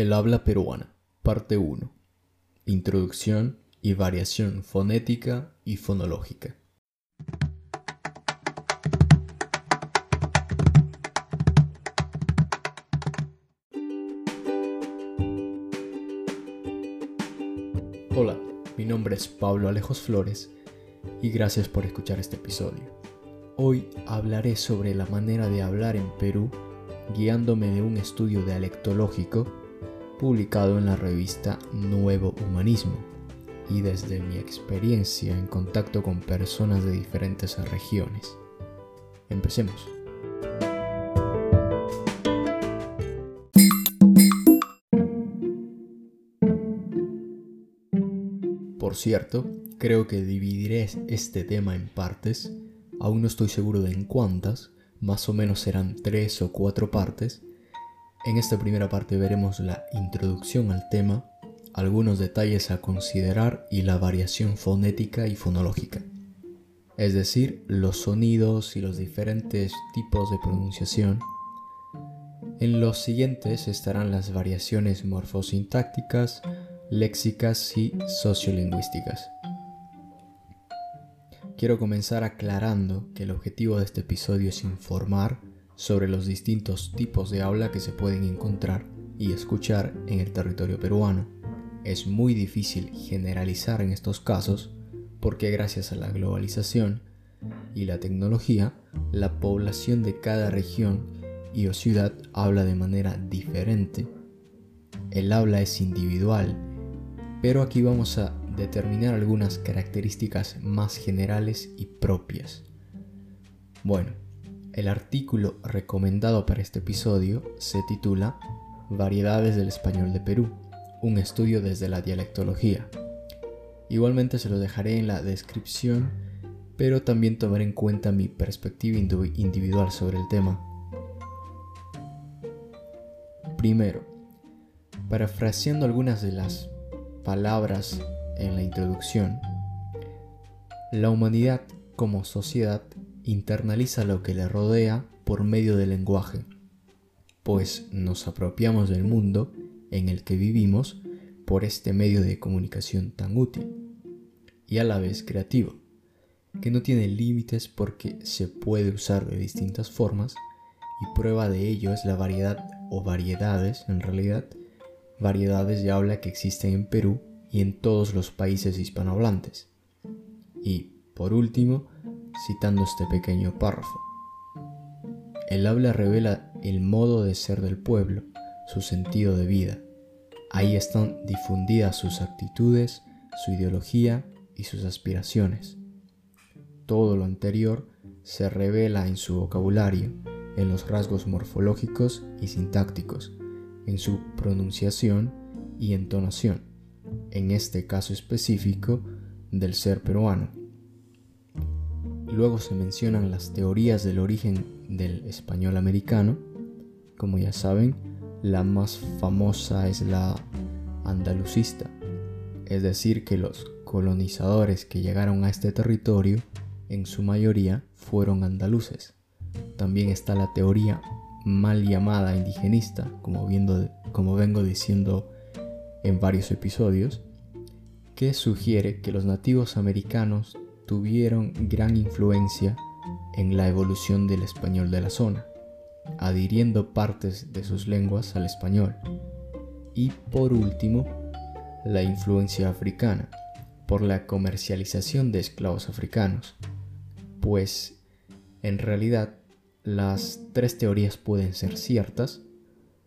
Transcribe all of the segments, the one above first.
El habla peruana, parte 1. Introducción y variación fonética y fonológica. Hola, mi nombre es Pablo Alejos Flores y gracias por escuchar este episodio. Hoy hablaré sobre la manera de hablar en Perú guiándome de un estudio dialectológico publicado en la revista Nuevo Humanismo y desde mi experiencia en contacto con personas de diferentes regiones. Empecemos. Por cierto, creo que dividiré este tema en partes, aún no estoy seguro de en cuántas, más o menos serán tres o cuatro partes. En esta primera parte veremos la introducción al tema, algunos detalles a considerar y la variación fonética y fonológica, es decir, los sonidos y los diferentes tipos de pronunciación. En los siguientes estarán las variaciones morfosintácticas, léxicas y sociolingüísticas. Quiero comenzar aclarando que el objetivo de este episodio es informar sobre los distintos tipos de habla que se pueden encontrar y escuchar en el territorio peruano. Es muy difícil generalizar en estos casos porque gracias a la globalización y la tecnología, la población de cada región y o ciudad habla de manera diferente. El habla es individual pero aquí vamos a determinar algunas características más generales y propias. Bueno, el artículo recomendado para este episodio se titula Variedades del español de Perú, un estudio desde la dialectología. Igualmente se lo dejaré en la descripción, pero también tomaré en cuenta mi perspectiva individual sobre el tema. Primero, parafraseando algunas de las palabras en la introducción, la humanidad como sociedad internaliza lo que le rodea por medio del lenguaje, pues nos apropiamos del mundo en el que vivimos por este medio de comunicación tan útil y a la vez creativo, que no tiene límites porque se puede usar de distintas formas y prueba de ello es la variedad o variedades en realidad variedades de habla que existen en Perú y en todos los países hispanohablantes. Y, por último, citando este pequeño párrafo. El habla revela el modo de ser del pueblo, su sentido de vida. Ahí están difundidas sus actitudes, su ideología y sus aspiraciones. Todo lo anterior se revela en su vocabulario, en los rasgos morfológicos y sintácticos, en su pronunciación y entonación, en este caso específico del ser peruano. Luego se mencionan las teorías del origen del español americano. Como ya saben, la más famosa es la andalucista, es decir, que los colonizadores que llegaron a este territorio en su mayoría fueron andaluces. También está la teoría mal llamada indigenista, como, como vengo diciendo en varios episodios, que sugiere que los nativos americanos tuvieron gran influencia en la evolución del español de la zona, adhiriendo partes de sus lenguas al español. Y por último, la influencia africana, por la comercialización de esclavos africanos, pues en realidad las tres teorías pueden ser ciertas.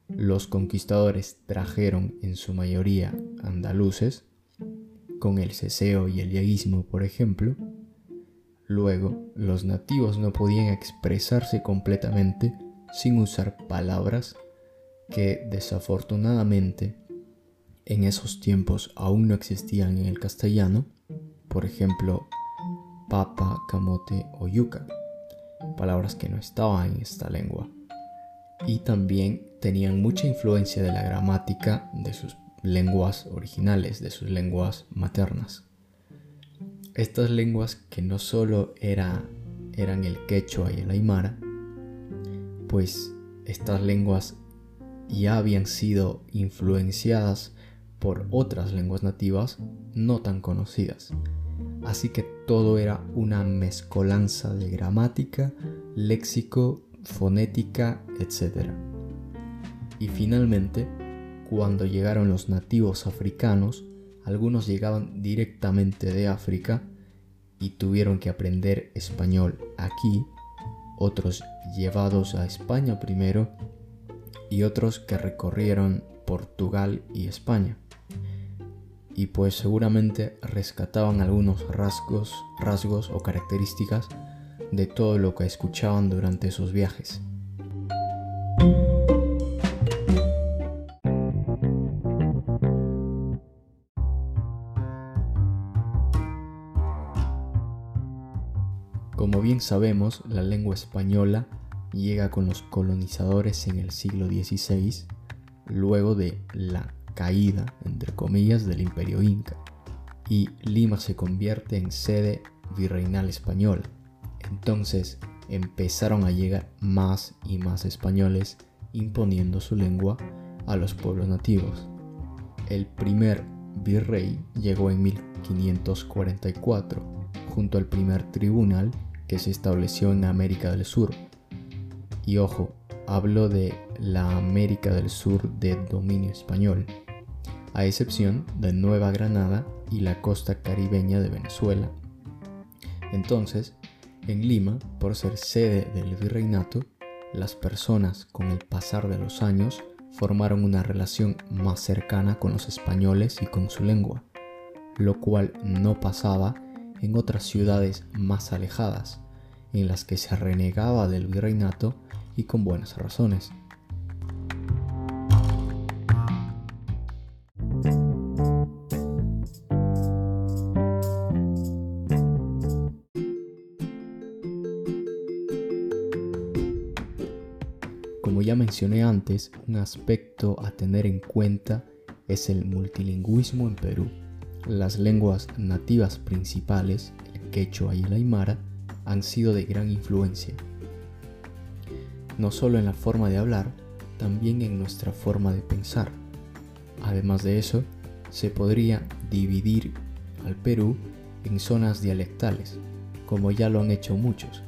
Los conquistadores trajeron en su mayoría andaluces, con el ceseo y el yeguismo, por ejemplo. Luego, los nativos no podían expresarse completamente sin usar palabras que desafortunadamente en esos tiempos aún no existían en el castellano, por ejemplo, papa, camote o yuca palabras que no estaban en esta lengua. Y también tenían mucha influencia de la gramática de sus lenguas originales, de sus lenguas maternas. Estas lenguas que no solo era, eran el quechua y el aymara, pues estas lenguas ya habían sido influenciadas por otras lenguas nativas no tan conocidas. Así que todo era una mezcolanza de gramática, léxico, fonética, etc. Y finalmente, cuando llegaron los nativos africanos, algunos llegaban directamente de África y tuvieron que aprender español aquí, otros llevados a España primero y otros que recorrieron Portugal y España. Y pues seguramente rescataban algunos rasgos, rasgos o características de todo lo que escuchaban durante esos viajes. Sabemos, la lengua española llega con los colonizadores en el siglo XVI, luego de la caída, entre comillas, del imperio inca, y Lima se convierte en sede virreinal española. Entonces empezaron a llegar más y más españoles imponiendo su lengua a los pueblos nativos. El primer virrey llegó en 1544 junto al primer tribunal se estableció en América del Sur. Y ojo, hablo de la América del Sur de dominio español, a excepción de Nueva Granada y la costa caribeña de Venezuela. Entonces, en Lima, por ser sede del virreinato, las personas con el pasar de los años formaron una relación más cercana con los españoles y con su lengua, lo cual no pasaba en otras ciudades más alejadas, en las que se renegaba del virreinato y con buenas razones. Como ya mencioné antes, un aspecto a tener en cuenta es el multilingüismo en Perú. Las lenguas nativas principales, el quechua y el aymara, han sido de gran influencia, no solo en la forma de hablar, también en nuestra forma de pensar. Además de eso, se podría dividir al Perú en zonas dialectales, como ya lo han hecho muchos.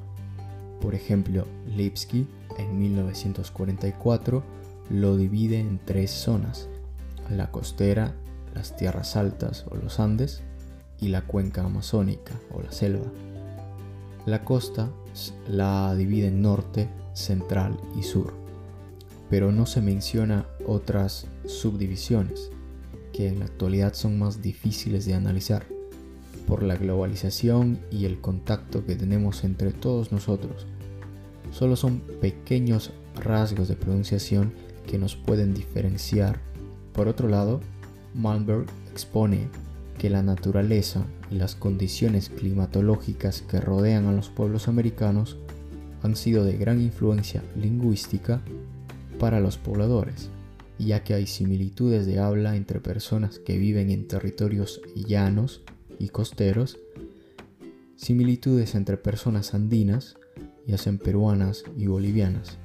Por ejemplo, Lipsky en 1944 lo divide en tres zonas, la costera, las tierras altas o los Andes y la cuenca amazónica o la selva. La costa la divide en norte, central y sur, pero no se menciona otras subdivisiones que en la actualidad son más difíciles de analizar por la globalización y el contacto que tenemos entre todos nosotros. Solo son pequeños rasgos de pronunciación que nos pueden diferenciar. Por otro lado, Malmberg expone que la naturaleza y las condiciones climatológicas que rodean a los pueblos americanos han sido de gran influencia lingüística para los pobladores, ya que hay similitudes de habla entre personas que viven en territorios llanos y costeros, similitudes entre personas andinas, ya sean peruanas y bolivianas.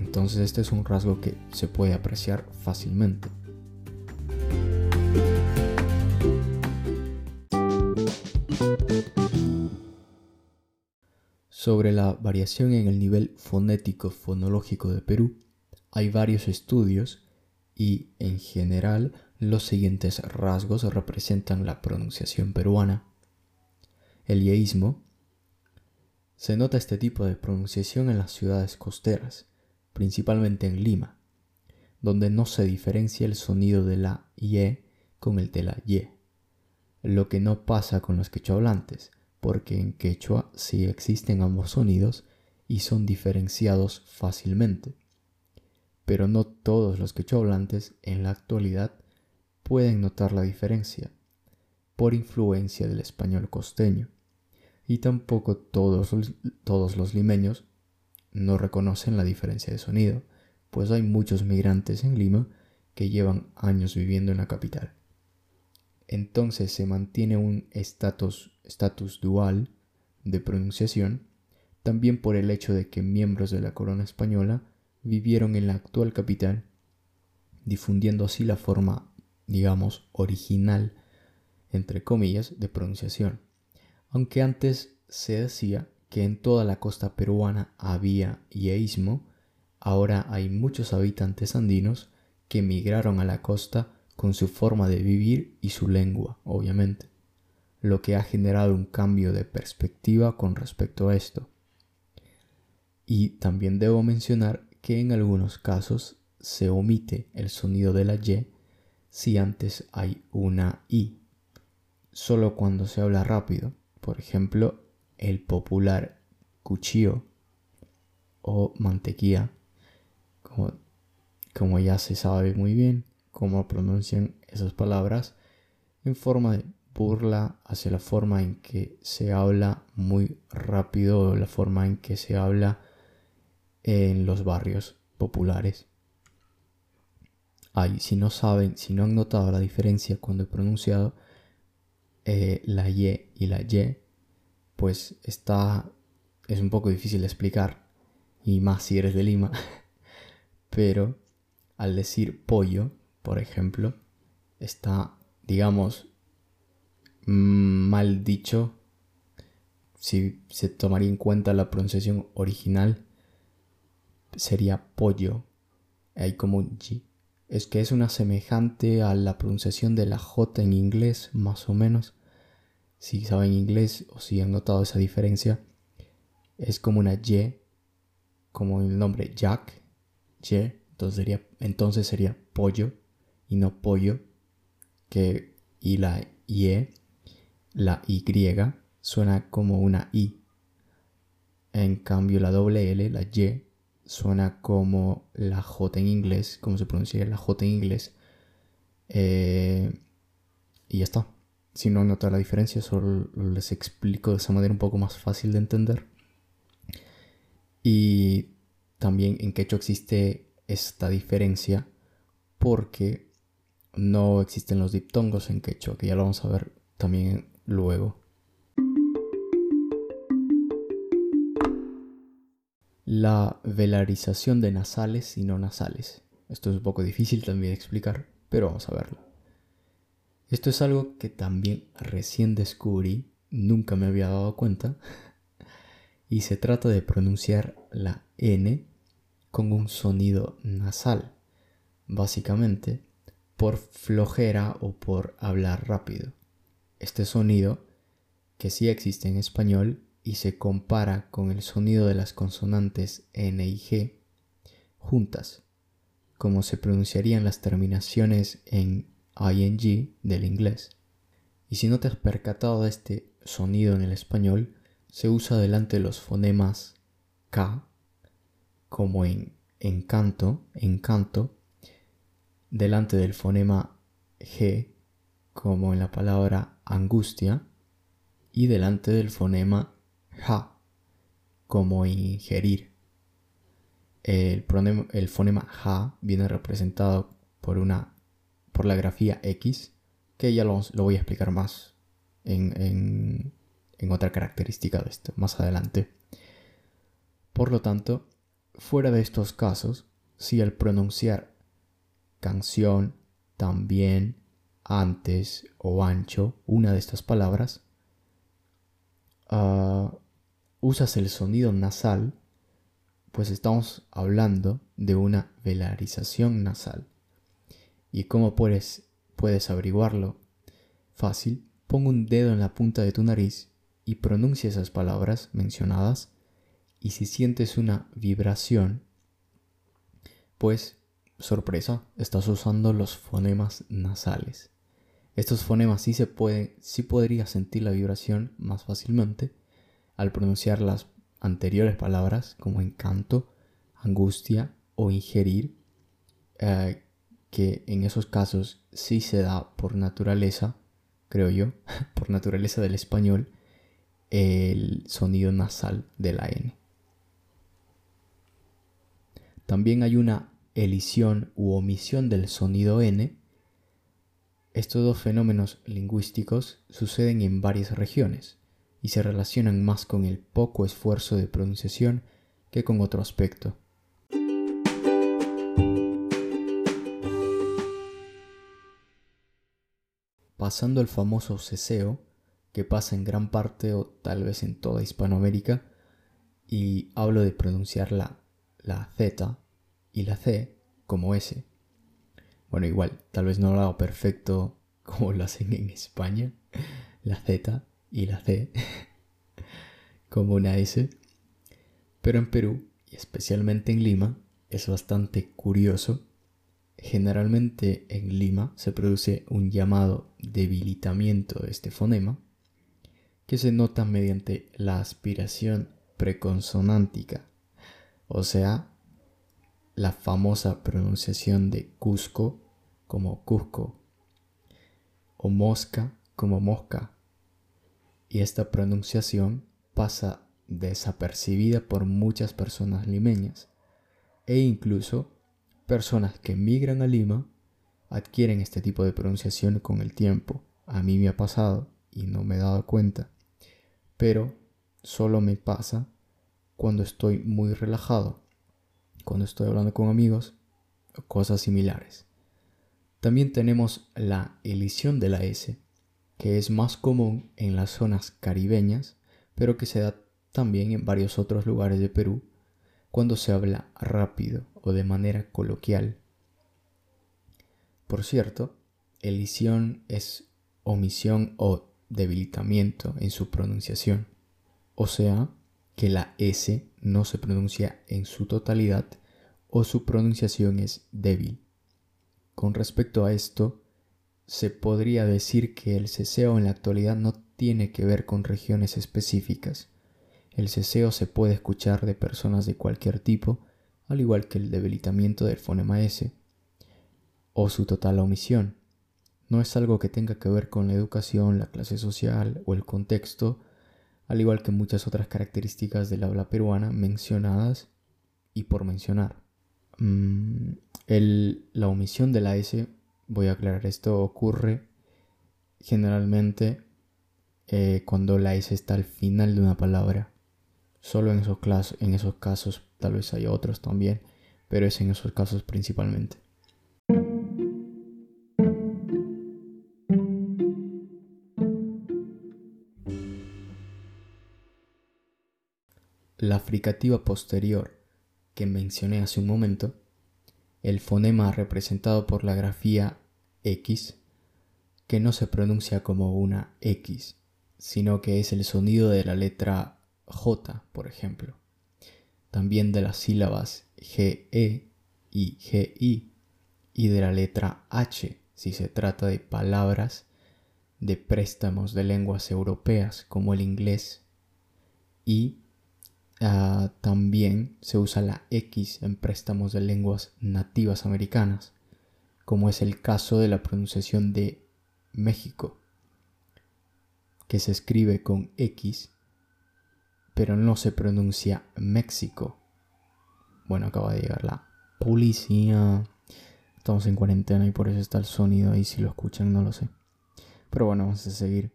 Entonces este es un rasgo que se puede apreciar fácilmente. Sobre la variación en el nivel fonético-fonológico de Perú, hay varios estudios y, en general, los siguientes rasgos representan la pronunciación peruana. El yeísmo. Se nota este tipo de pronunciación en las ciudades costeras, principalmente en Lima, donde no se diferencia el sonido de la ye con el de la ye, lo que no pasa con los quechohablantes, porque en quechua sí existen ambos sonidos y son diferenciados fácilmente. Pero no todos los quechohablantes en la actualidad pueden notar la diferencia por influencia del español costeño. Y tampoco todos, todos los limeños no reconocen la diferencia de sonido, pues hay muchos migrantes en Lima que llevan años viviendo en la capital entonces se mantiene un estatus dual de pronunciación, también por el hecho de que miembros de la corona española vivieron en la actual capital, difundiendo así la forma, digamos, original, entre comillas, de pronunciación. Aunque antes se decía que en toda la costa peruana había yeísmo, ahora hay muchos habitantes andinos que migraron a la costa con su forma de vivir y su lengua, obviamente, lo que ha generado un cambio de perspectiva con respecto a esto. Y también debo mencionar que en algunos casos se omite el sonido de la Y si antes hay una I, solo cuando se habla rápido, por ejemplo, el popular cuchillo o mantequilla, como, como ya se sabe muy bien cómo pronuncian esas palabras, en forma de burla hacia la forma en que se habla muy rápido la forma en que se habla en los barrios populares. Ay, si no saben, si no han notado la diferencia cuando he pronunciado eh, la Y y la Y, pues está, es un poco difícil de explicar, y más si eres de Lima, pero al decir pollo, por ejemplo, está, digamos, mal dicho si se tomaría en cuenta la pronunciación original sería pollo. Hay como un G. Es que es una semejante a la pronunciación de la J en inglés, más o menos. Si saben inglés o si han notado esa diferencia, es como una Y, como el nombre Jack, Y, entonces sería, entonces sería pollo y no pollo, que y la Y, la Y suena como una I. En cambio la doble L, la Y, suena como la J en inglés, como se pronuncia la J en inglés. Eh, y ya está. Si no nota la diferencia, solo les explico de esa manera un poco más fácil de entender. Y también en quechua existe esta diferencia porque no existen los diptongos en quechua, que ya lo vamos a ver también luego. la velarización de nasales y no nasales. Esto es un poco difícil también explicar, pero vamos a verlo. Esto es algo que también recién descubrí, nunca me había dado cuenta, y se trata de pronunciar la N con un sonido nasal, básicamente por flojera o por hablar rápido. Este sonido, que sí existe en español, y se compara con el sonido de las consonantes N y G juntas, como se pronunciarían las terminaciones en ing del inglés. Y si no te has percatado de este sonido en el español, se usa delante de los fonemas K, como en encanto, encanto, delante del fonema G, como en la palabra angustia, y delante del fonema ja, como ingerir. El, el fonema ja viene representado por, una, por la grafía X, que ya lo, voy a explicar más en, en otra característica de esto, más adelante. Por lo tanto, fuera de estos casos, si al pronunciar canción, también, antes o ancho, una de estas palabras, uh, usas el sonido nasal, pues estamos hablando de una velarización nasal. ¿Y cómo puedes, puedes averiguarlo? Fácil, pon un dedo en la punta de tu nariz y pronuncia esas palabras mencionadas y si sientes una vibración, pues, sorpresa, estás usando los fonemas nasales. Estos fonemas sí se pueden, sí podrías sentir la vibración más fácilmente al pronunciar las anteriores palabras como encanto, angustia o ingerir, eh, que en esos casos sí se da por naturaleza, creo yo, por naturaleza del español, el sonido nasal de la N. También hay una elisión u omisión del sonido N. Estos dos fenómenos lingüísticos suceden en varias regiones y se relacionan más con el poco esfuerzo de pronunciación que con otro aspecto. Pasando al famoso ceseo, que pasa en gran parte o tal vez en toda Hispanoamérica, y hablo de pronunciar la, la Z y la C como S, bueno, igual, tal vez no lo hago perfecto como lo hacen en España, la Z y la C como una S. Pero en Perú, y especialmente en Lima, es bastante curioso. Generalmente en Lima se produce un llamado debilitamiento de este fonema, que se nota mediante la aspiración preconsonántica, o sea, la famosa pronunciación de Cusco como Cusco, o mosca como mosca, y esta pronunciación pasa desapercibida por muchas personas limeñas e incluso personas que migran a Lima adquieren este tipo de pronunciación con el tiempo. A mí me ha pasado y no me he dado cuenta, pero solo me pasa cuando estoy muy relajado, cuando estoy hablando con amigos cosas similares. También tenemos la elisión de la S, que es más común en las zonas caribeñas, pero que se da también en varios otros lugares de Perú cuando se habla rápido o de manera coloquial. Por cierto, elisión es omisión o debilitamiento en su pronunciación, o sea, que la S no se pronuncia en su totalidad o su pronunciación es débil. Con respecto a esto, se podría decir que el ceseo en la actualidad no tiene que ver con regiones específicas. El ceseo se puede escuchar de personas de cualquier tipo, al igual que el debilitamiento del fonema S, o su total omisión. No es algo que tenga que ver con la educación, la clase social o el contexto, al igual que muchas otras características del habla peruana mencionadas y por mencionar. Mm, la omisión de la S voy a aclarar, esto ocurre generalmente eh, cuando la S está al final de una palabra. Solo en esos, en esos casos, tal vez hay otros también, pero es en esos casos principalmente. La fricativa posterior que mencioné hace un momento el fonema representado por la grafía X, que no se pronuncia como una X, sino que es el sonido de la letra J, por ejemplo. También de las sílabas GE y GI y de la letra H si se trata de palabras de préstamos de lenguas europeas como el inglés y Ah, también se usa la X en préstamos de lenguas nativas americanas, como es el caso de la pronunciación de México, que se escribe con X, pero no se pronuncia México. Bueno, acaba de llegar la policía. Estamos en cuarentena y por eso está el sonido ahí. Si lo escuchan, no lo sé. Pero bueno, vamos a seguir.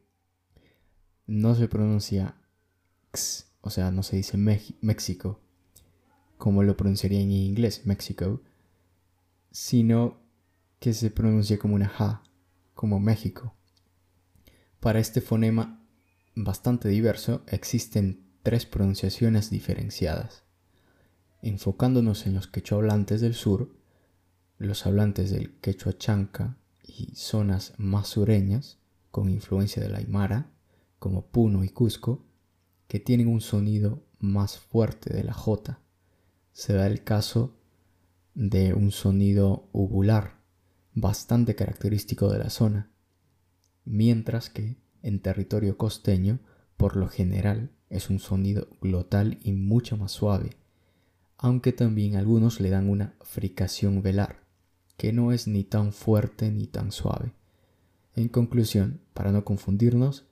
No se pronuncia X o sea, no se dice México, como lo pronunciaría en inglés, México, sino que se pronuncia como una ja, como México. Para este fonema bastante diverso existen tres pronunciaciones diferenciadas. Enfocándonos en los quechua hablantes del sur, los hablantes del quechua chanca y zonas más sureñas, con influencia de la aymara, como Puno y Cusco, que tienen un sonido más fuerte de la J. Se da el caso de un sonido uvular, bastante característico de la zona, mientras que en territorio costeño, por lo general, es un sonido glotal y mucho más suave, aunque también algunos le dan una fricación velar, que no es ni tan fuerte ni tan suave. En conclusión, para no confundirnos,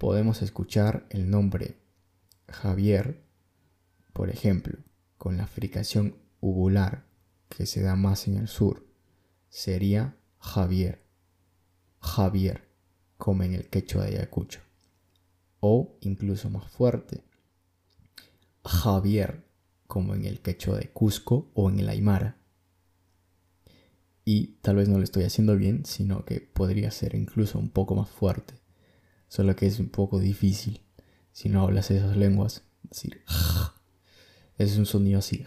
podemos escuchar el nombre Javier, por ejemplo, con la fricación uvular que se da más en el sur, sería Javier. Javier, como en el quechua de Ayacucho. O incluso más fuerte, Javier, como en el quechua de Cusco o en el Aymara. y tal vez no lo estoy haciendo bien, sino que podría ser incluso un poco más fuerte. Solo que es un poco difícil si no hablas esas lenguas. Decir, es un sonido así,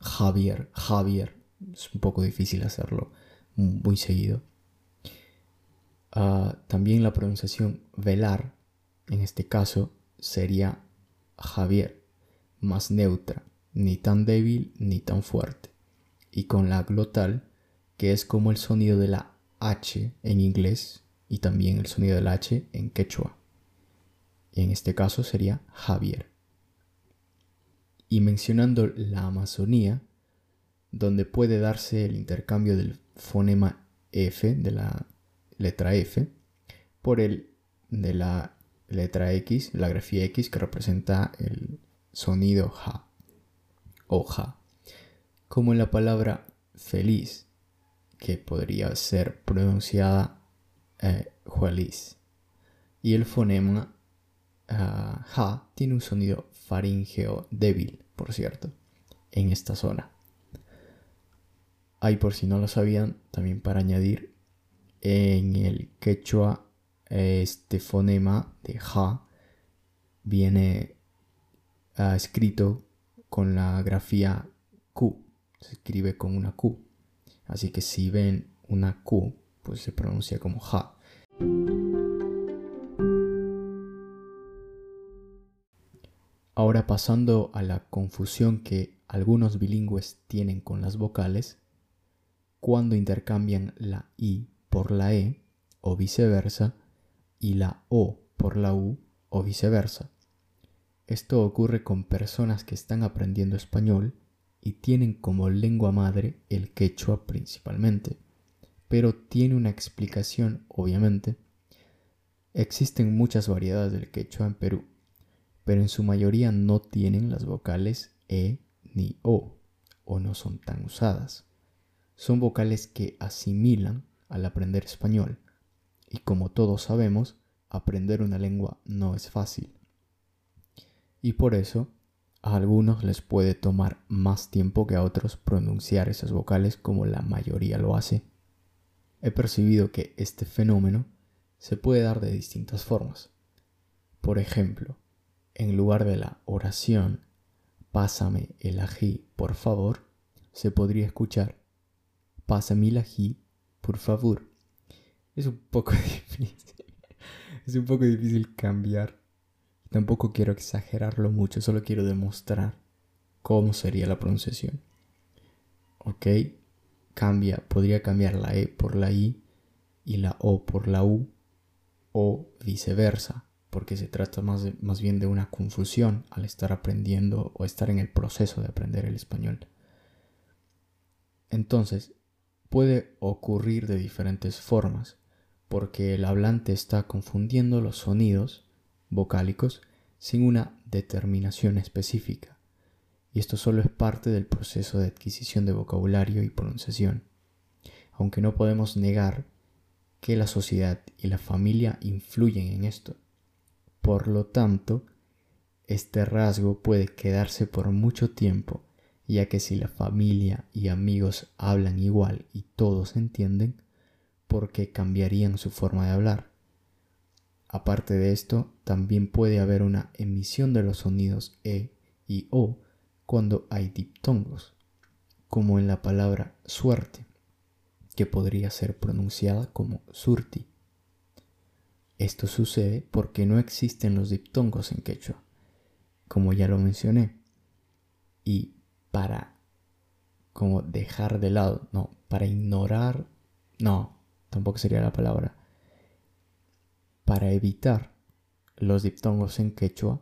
Javier, Javier. Es un poco difícil hacerlo muy seguido. Ah, también la pronunciación velar, en este caso, sería Javier, más neutra, ni tan débil ni tan fuerte. Y con la glotal, que es como el sonido de la H en inglés y también el sonido de la H en quechua. En este caso sería Javier. Y mencionando la Amazonía, donde puede darse el intercambio del fonema F, de la letra F, por el de la letra X, la grafía X que representa el sonido ja o ja, como en la palabra feliz, que podría ser pronunciada eh, Y el fonema ah, ja tiene un sonido faríngeo débil, por cierto, en esta zona. Hay por si no lo sabían, también para añadir, en el quechua este fonema de ja viene ah, escrito con la grafía Q, se escribe con una Q. Así que si ven una Q, pues se pronuncia como ja. Ahora pasando a la confusión que algunos bilingües tienen con las vocales, cuando intercambian la I por la E o viceversa y la O por la U o viceversa. Esto ocurre con personas que están aprendiendo español y tienen como lengua madre el quechua principalmente, pero tiene una explicación obviamente. Existen muchas variedades del quechua en Perú, pero en su mayoría no tienen las vocales E ni O, o no son tan usadas son vocales que asimilan al aprender español. Y como todos sabemos, aprender una lengua no es fácil. Y por eso, a algunos les puede tomar más tiempo que a otros pronunciar esas vocales como la mayoría lo hace. He percibido que este fenómeno se puede dar de distintas formas. Por ejemplo, en lugar de la oración, pásame el ají, por favor, se podría escuchar Pásame el ají, por favor. Es un poco difícil. Es un poco difícil cambiar. Tampoco quiero exagerarlo mucho, solo quiero demostrar cómo sería la pronunciación. Ok, cambia, podría cambiar la E por la I y la O por la U o viceversa, porque se trata más, más bien de una confusión al estar aprendiendo o estar en el proceso de aprender el español. Entonces, puede ocurrir de diferentes formas, porque el hablante está confundiendo los sonidos vocálicos sin una determinación específica, y esto solo es parte del proceso de adquisición de vocabulario y pronunciación, aunque no podemos negar que la sociedad y la familia influyen en esto. Por lo tanto, este rasgo puede quedarse por mucho tiempo ya que si la familia y amigos hablan igual y todos entienden, ¿por qué cambiarían su forma de hablar? Aparte de esto, también puede haber una emisión de los sonidos E y O cuando hay diptongos, como en la palabra suerte, que podría ser pronunciada como surti. Esto sucede porque no existen los diptongos en quechua, como ya lo mencioné, y para como dejar de lado, no, para ignorar, no, tampoco sería la palabra, para evitar los diptongos en quechua,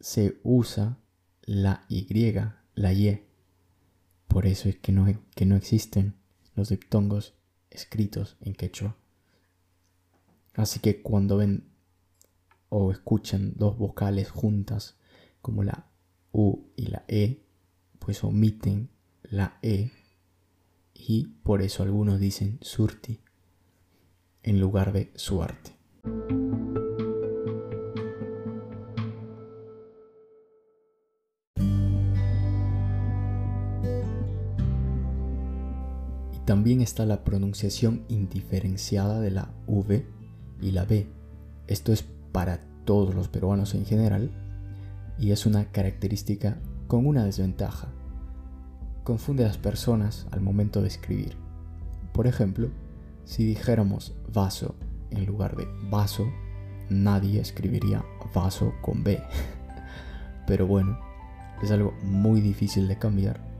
se usa la Y, la Y. Por eso es que no, que no existen los diptongos escritos en quechua. Así que cuando ven o escuchan dos vocales juntas, como la U y la E, pues omiten la E y por eso algunos dicen surti en lugar de suerte. También está la pronunciación indiferenciada de la V y la B. Esto es para todos los peruanos en general y es una característica con una desventaja. Confunde a las personas al momento de escribir. Por ejemplo, si dijéramos vaso en lugar de vaso, nadie escribiría vaso con B. Pero bueno, es algo muy difícil de cambiar.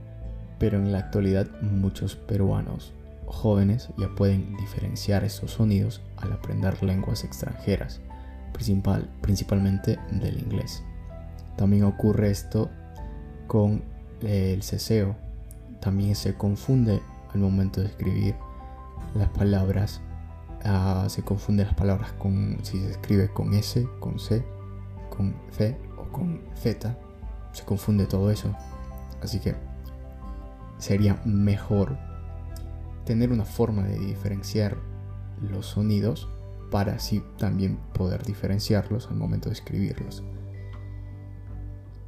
Pero en la actualidad muchos peruanos jóvenes ya pueden diferenciar estos sonidos al aprender lenguas extranjeras, principal, principalmente del inglés. También ocurre esto con el ceseo. También se confunde al momento de escribir las palabras. Ah, se confunde las palabras con si se escribe con S, con C, con C o con Z. Se confunde todo eso. Así que sería mejor tener una forma de diferenciar los sonidos para así también poder diferenciarlos al momento de escribirlos.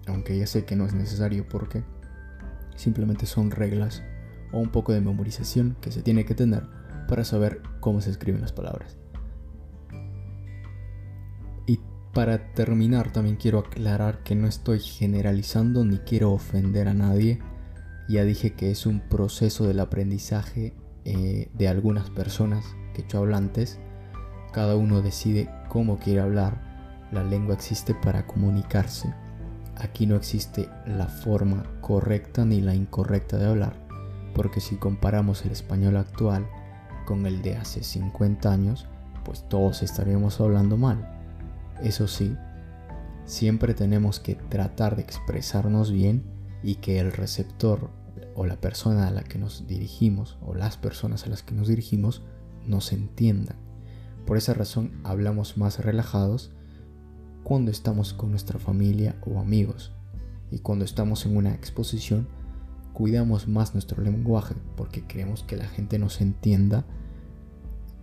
Aunque ya sé que no es necesario porque simplemente son reglas o un poco de memorización que se tiene que tener para saber cómo se escriben las palabras. Y para terminar también quiero aclarar que no estoy generalizando ni quiero ofender a nadie. Ya dije que es un proceso del aprendizaje eh, de algunas personas que hablantes. Cada uno decide cómo quiere hablar. La lengua existe para comunicarse. Aquí no existe la forma correcta ni la incorrecta de hablar, porque si comparamos el español actual con el de hace 50 años, pues todos estaríamos hablando mal. Eso sí, siempre tenemos que tratar de expresarnos bien y que el receptor o la persona a la que nos dirigimos o las personas a las que nos dirigimos nos entiendan. Por esa razón hablamos más relajados cuando estamos con nuestra familia o amigos y cuando estamos en una exposición cuidamos más nuestro lenguaje porque queremos que la gente nos entienda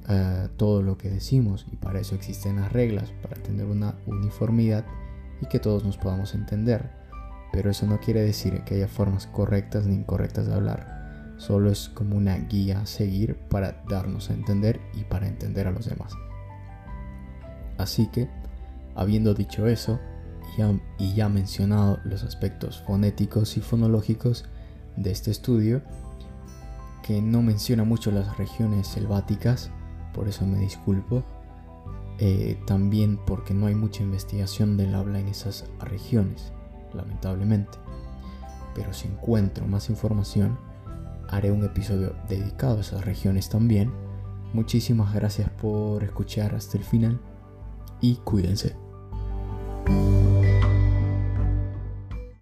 eh, todo lo que decimos y para eso existen las reglas, para tener una uniformidad y que todos nos podamos entender. Pero eso no quiere decir que haya formas correctas ni incorrectas de hablar, solo es como una guía a seguir para darnos a entender y para entender a los demás. Así que, habiendo dicho eso, y ya mencionado los aspectos fonéticos y fonológicos de este estudio, que no menciona mucho las regiones selváticas, por eso me disculpo. Eh, también porque no hay mucha investigación del habla en esas regiones, lamentablemente. Pero si encuentro más información, haré un episodio dedicado a esas regiones también. Muchísimas gracias por escuchar hasta el final y cuídense.